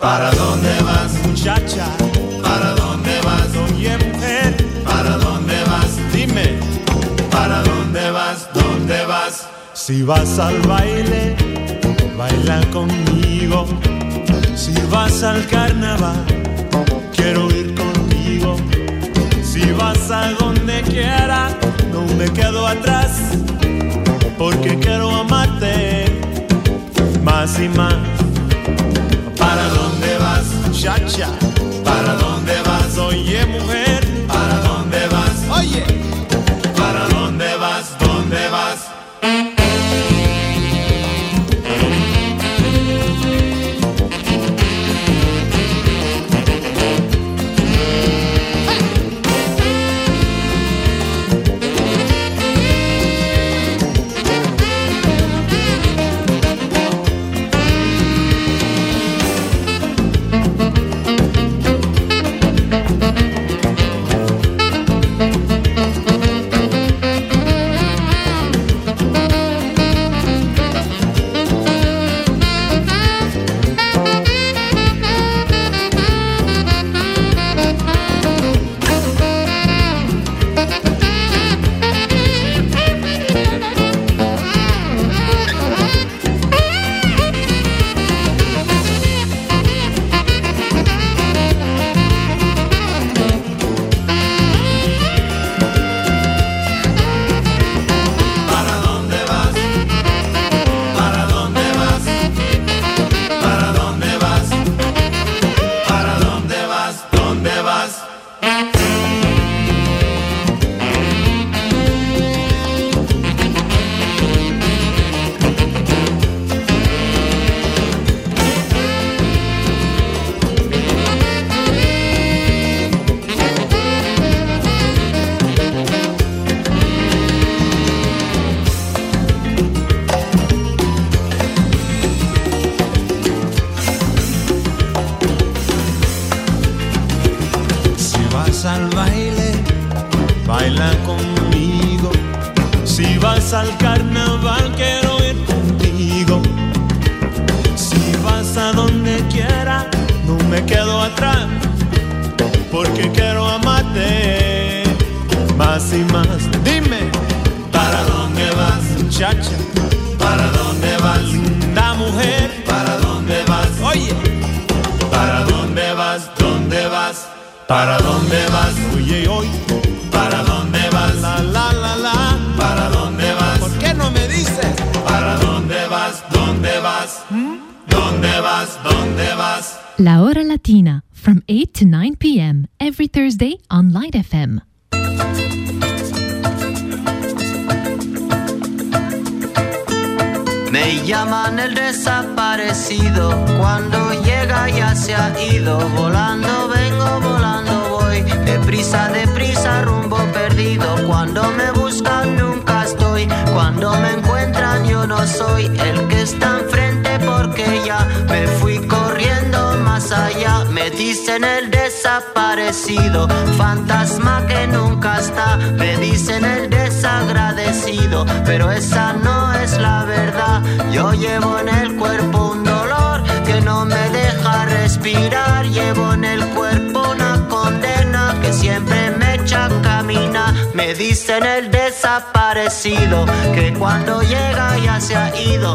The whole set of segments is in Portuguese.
¿Para dónde vas, muchacha? ¿Para dónde vas, doña mujer? ¿Para dónde vas? Dime. ¿Para dónde vas? ¿Dónde vas? Si vas al baile, baila conmigo. Si vas al carnaval, quiero ir contigo. Si vas a donde quiera, no me quedo atrás, porque quiero amarte más y más muchacha, ¿para dónde va? Se ha ido,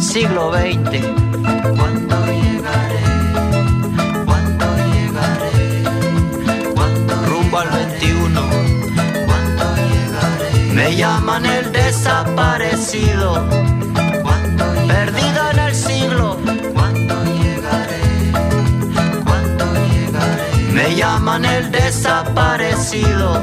siglo XX. ¿Cuándo llegaré? ¿Cuándo llegaré? ¿Cuándo rumbo al 21? ¿Cuándo llegaré? Me llaman el desaparecido. ¿Cuándo Perdido en el siglo. ¿Cuándo llegaré? ¿Cuándo llegaré? Me llaman el desaparecido.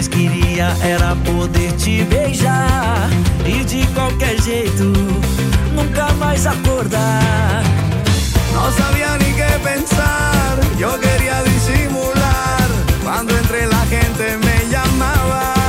mais queria era poder te beijar e de qualquer jeito nunca mais acordar. No sabía ni qué pensar, yo quería disimular cuando entre la gente me llamaba.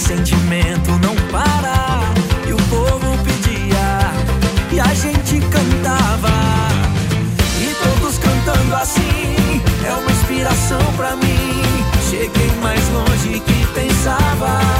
sentimento não para. E o povo pedia, e a gente cantava. E todos cantando assim, é uma inspiração pra mim. Cheguei mais longe que pensava.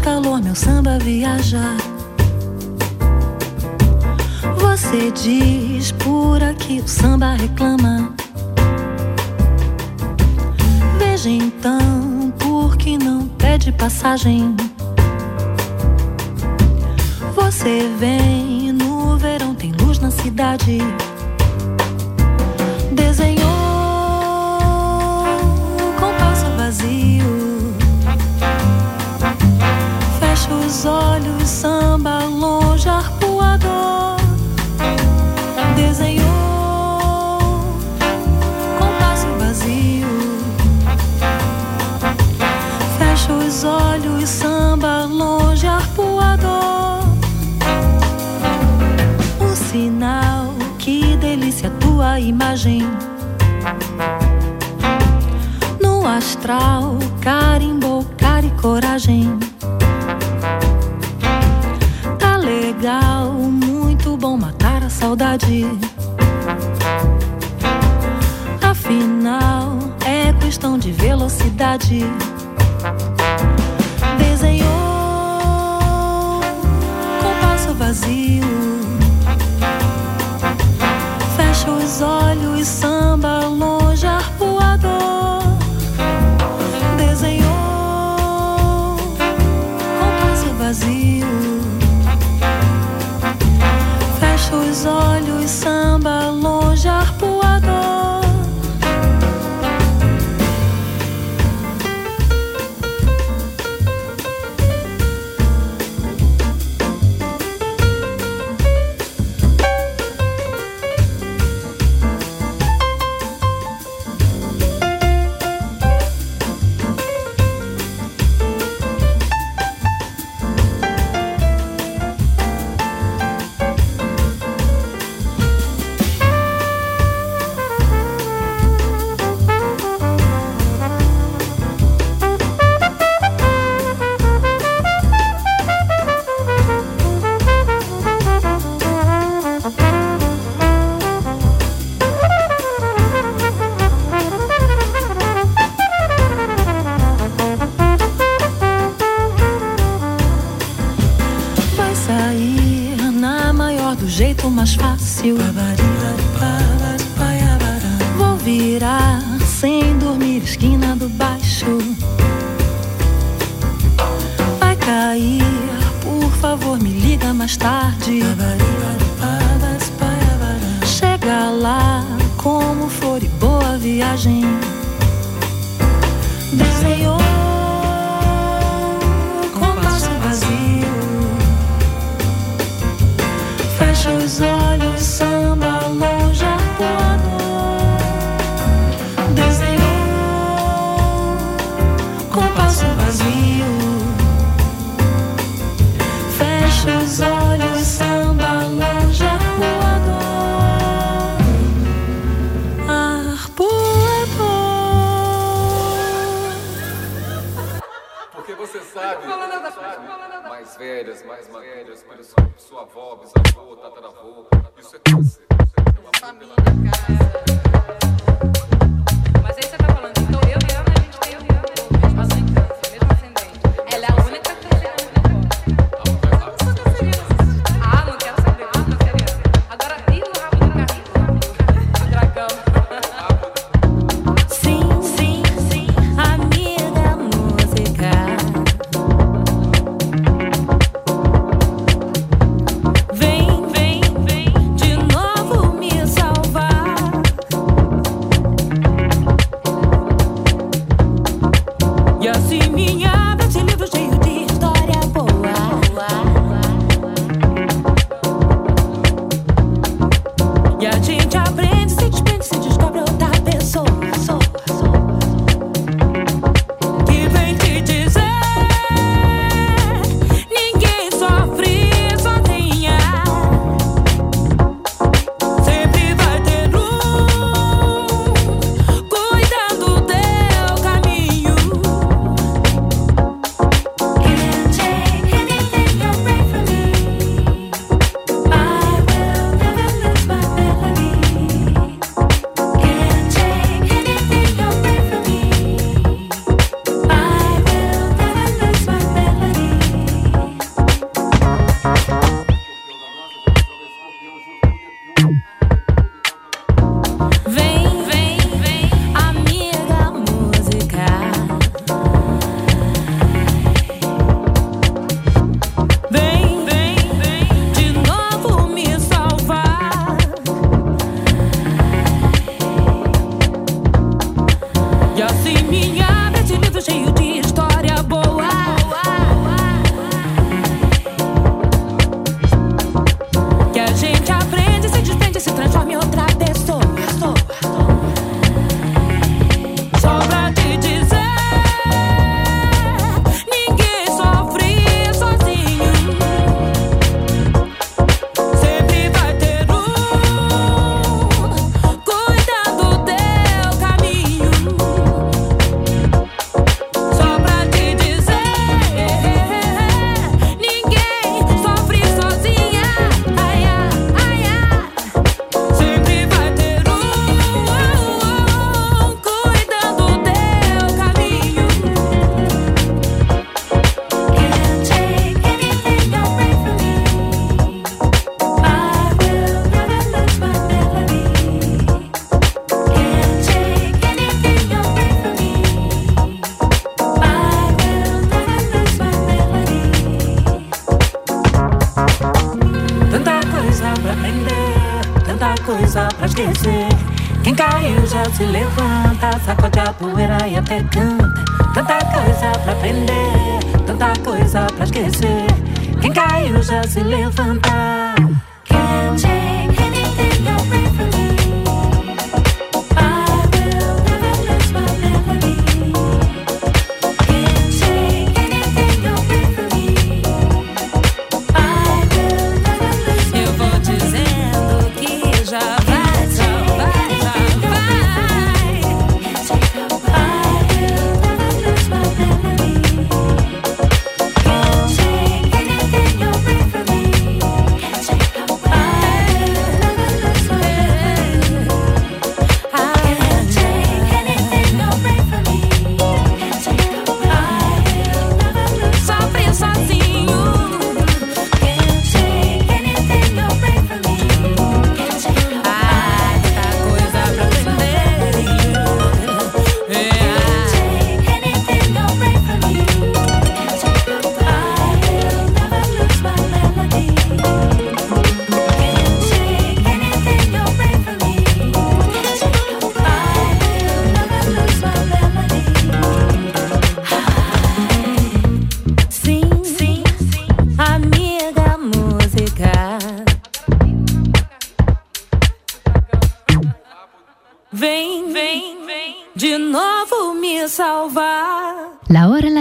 calor, meu samba viaja. Você diz por aqui, o samba reclama. Veja então, por que não pede passagem? Você vem no verão, tem luz na cidade. sua imagem. No astral, carimbo, cara e coragem. Tá legal, muito bom matar a saudade. Afinal, é questão de velocidade. Desenhou com passo vazio. samba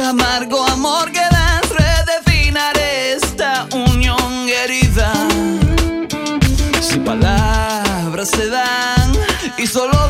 amargo amor que das, redefinar esta unión herida. Sin palabras se dan y solo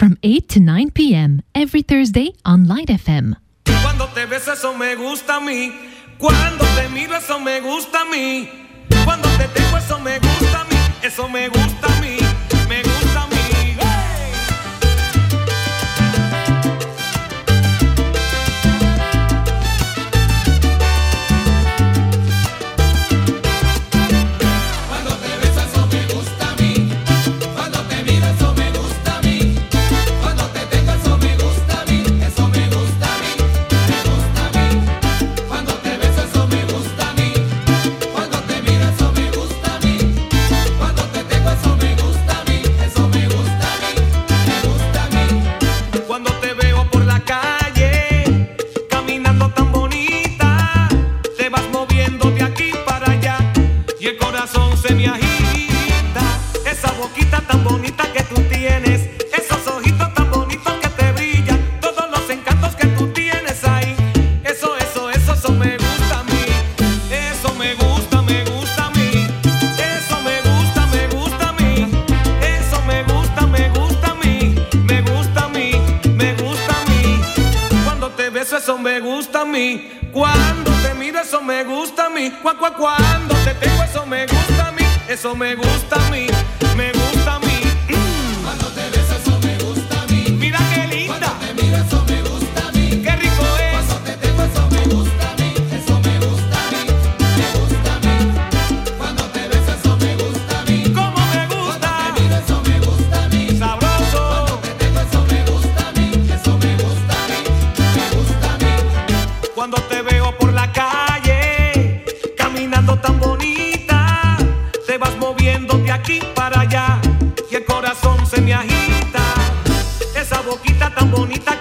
from 8 to 9 p.m. every Thursday on Light FM. Cuando te eso me gusta a mí. Cuando te miro, eso me gusta a mí. Cuando te tengo, eso me gusta a mí. Eso me gusta a mí. me gusta. boquita tan bonita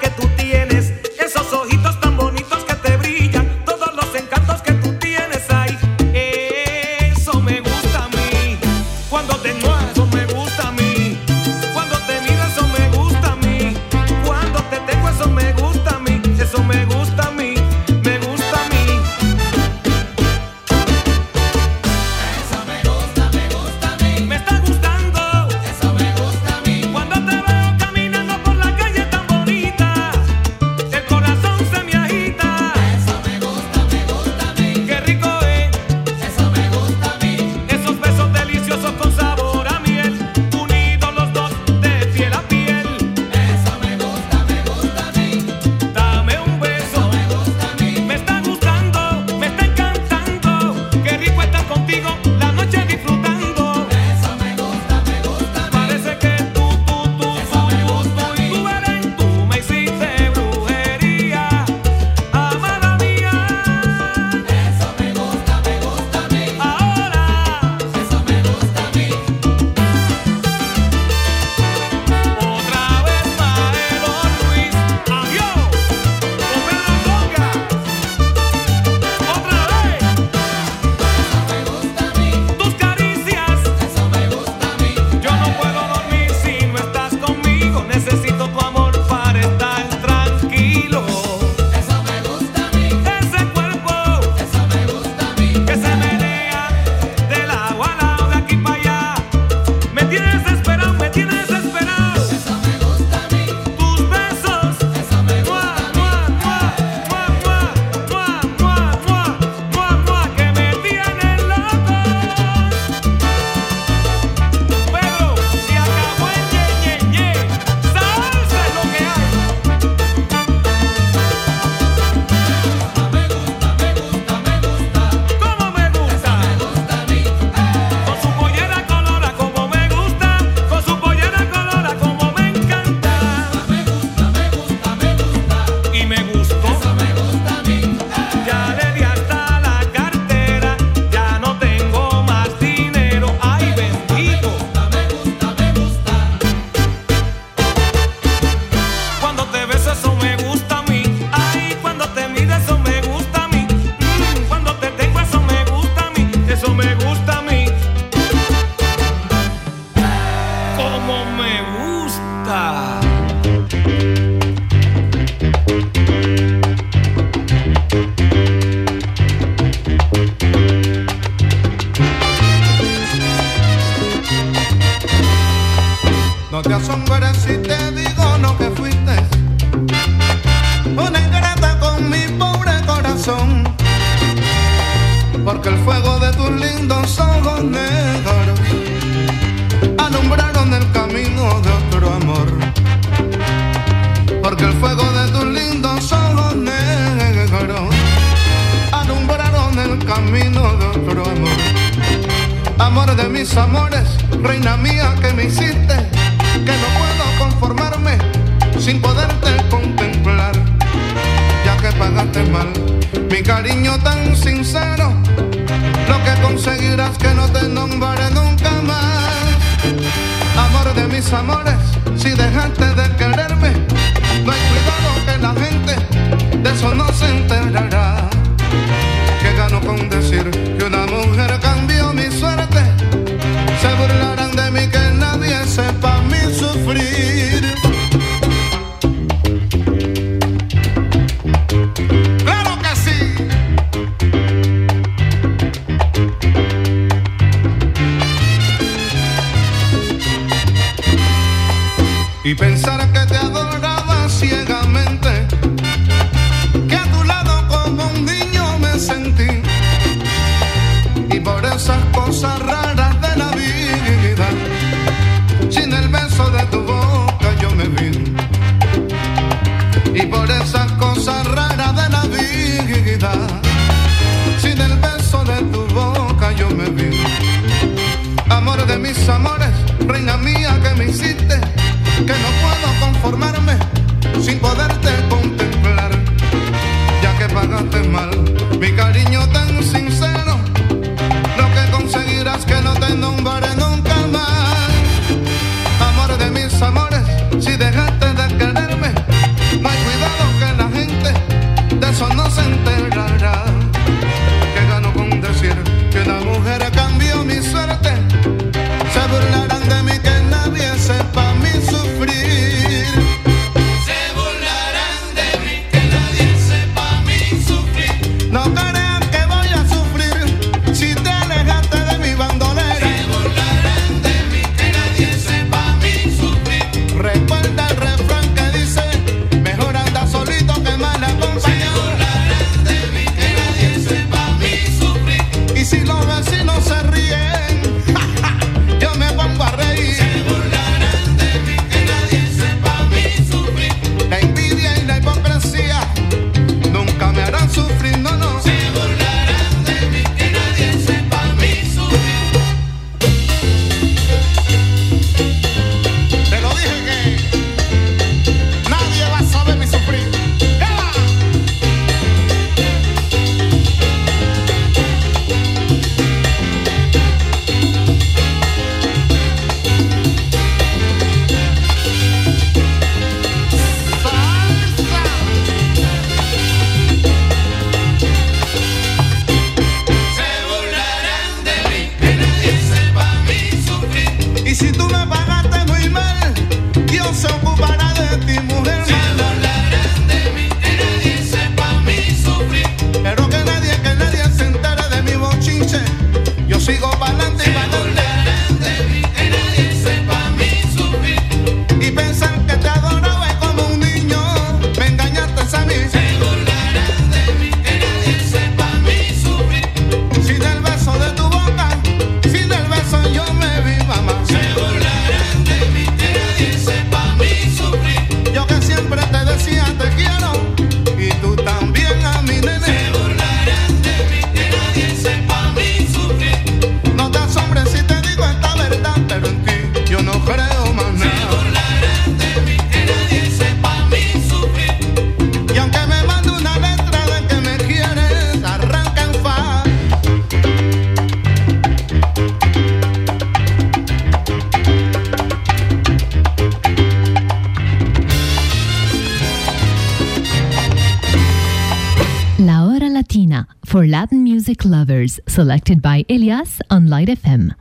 selected by Elias on Light FM.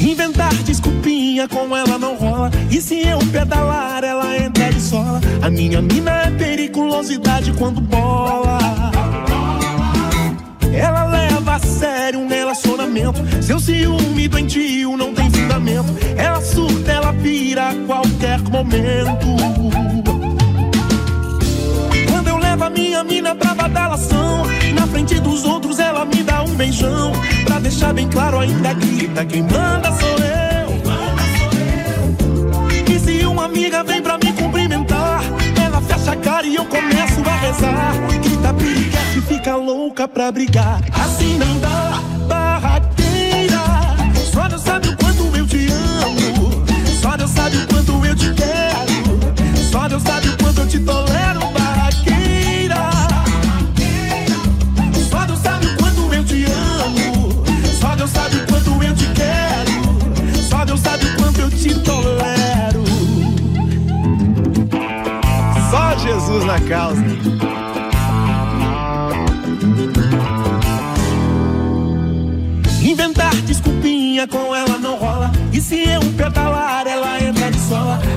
Inventar desculpinha com ela não rola. E se eu pedalar, ela entra de sola. A minha mina é periculosidade quando bola. Seu ciúme doentio não tem fundamento. Ela surta, ela pira a qualquer momento. Quando eu levo a minha mina pra badalação, na frente dos outros ela me dá um beijão. Pra deixar bem claro, ainda grita: quem manda sou eu. E se uma amiga vem pra me cumprimentar, ela fecha a cara e eu começo a rezar. Grita piriguete, fica louca pra brigar. Assim não dá, sabe o quanto eu te quero. Só Deus sabe o quanto eu te tolero, barraqueira. Só Deus sabe o quanto eu te amo. Só Deus sabe o quanto eu te quero. Só Deus sabe o quanto eu te tolero. Só Jesus na causa. Inventar desculpinha com ela não rola. E se eu pedalar, ela entra.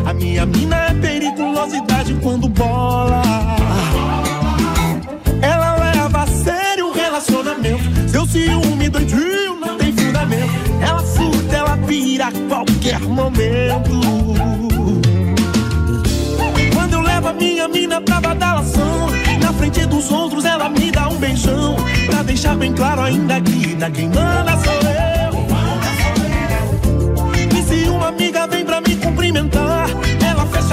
A minha mina é periculosidade quando bola. Ela leva a sério o relacionamento. Seu ciúme doentio não tem fundamento. Ela surta, ela pira a qualquer momento. Quando eu levo a minha mina pra badalação, na frente dos outros ela me dá um beijão. Pra deixar bem claro, ainda grita: quem manda sou eu. E se uma amiga vem pra me cumprimentar,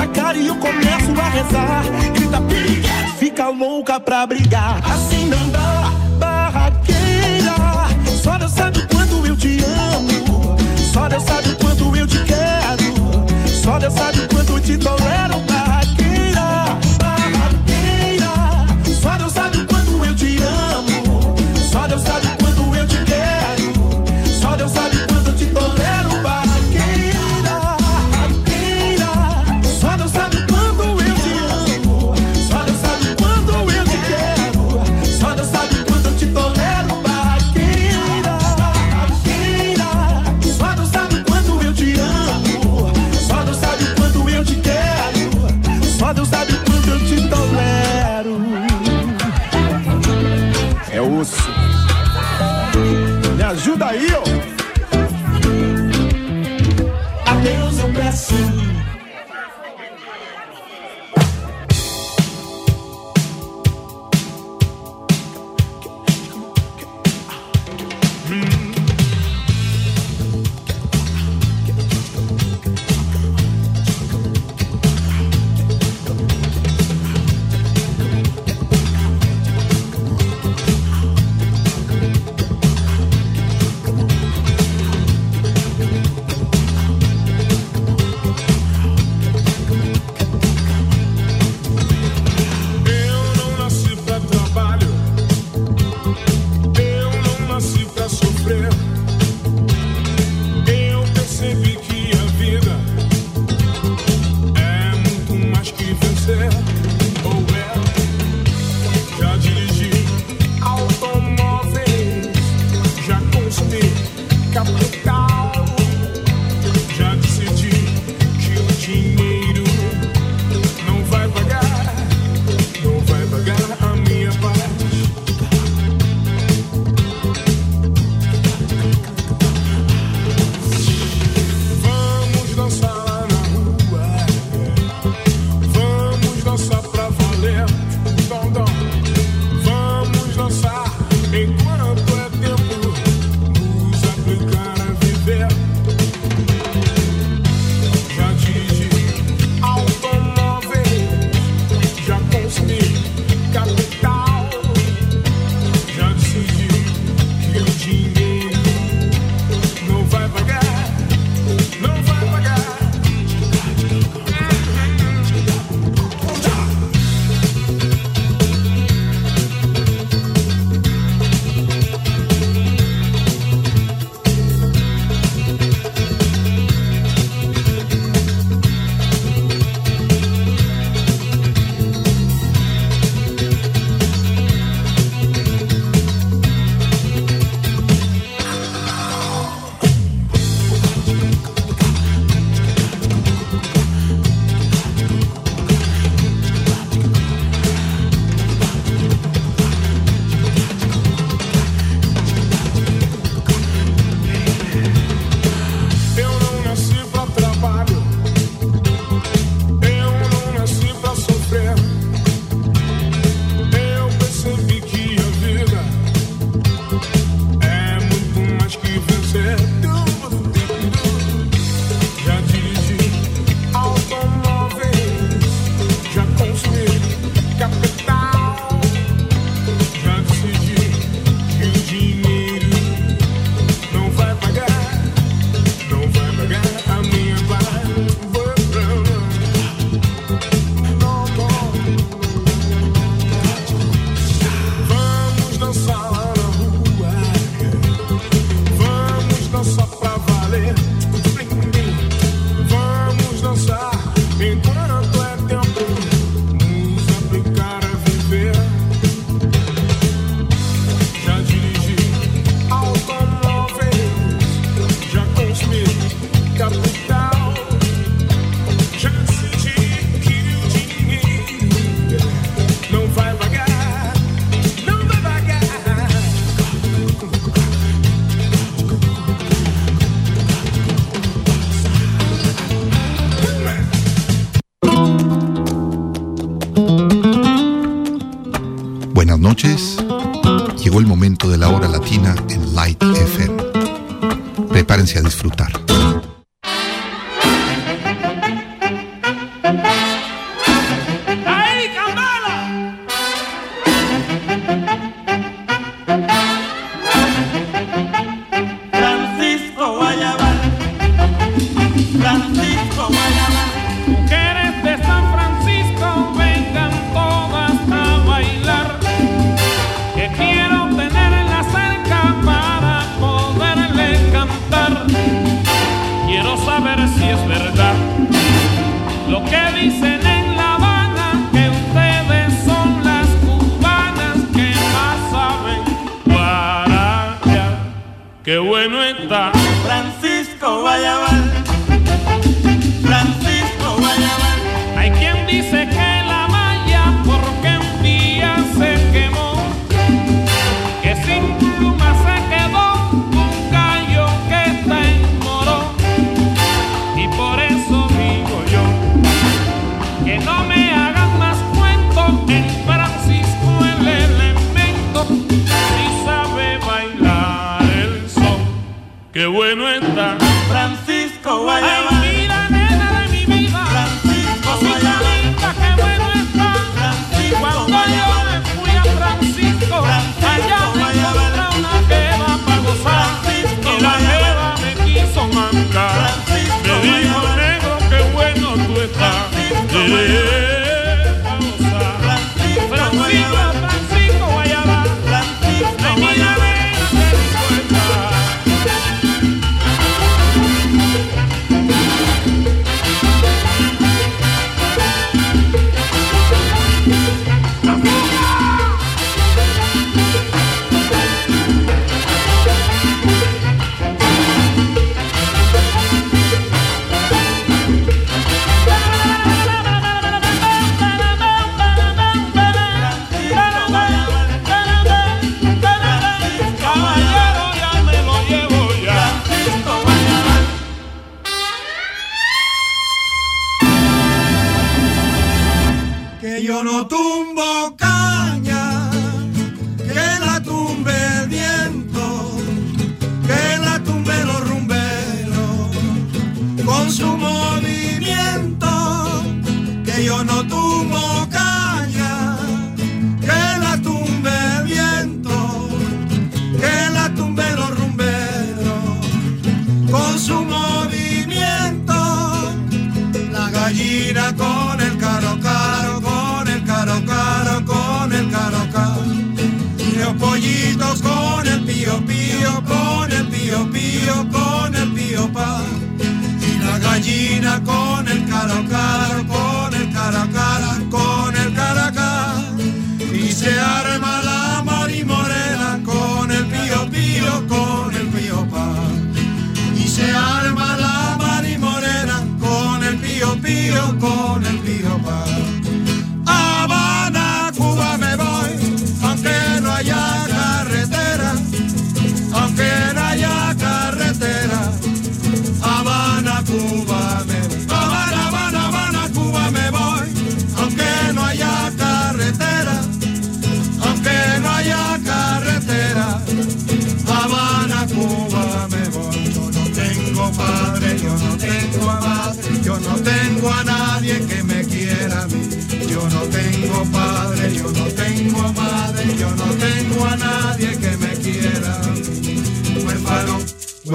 cara e eu começo a rezar. Grita piriguete, fica louca pra brigar. Assim não dá, barraqueira. Só Deus sabe o quanto eu te amo. Só Deus sabe o quanto eu te quero. Só Deus sabe o quanto eu te tolero, Yeah.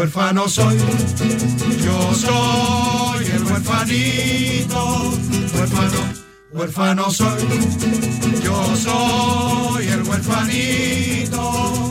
huérfano soy, yo soy el huerfanito, huérfano, huérfano soy, yo soy el huerfanito.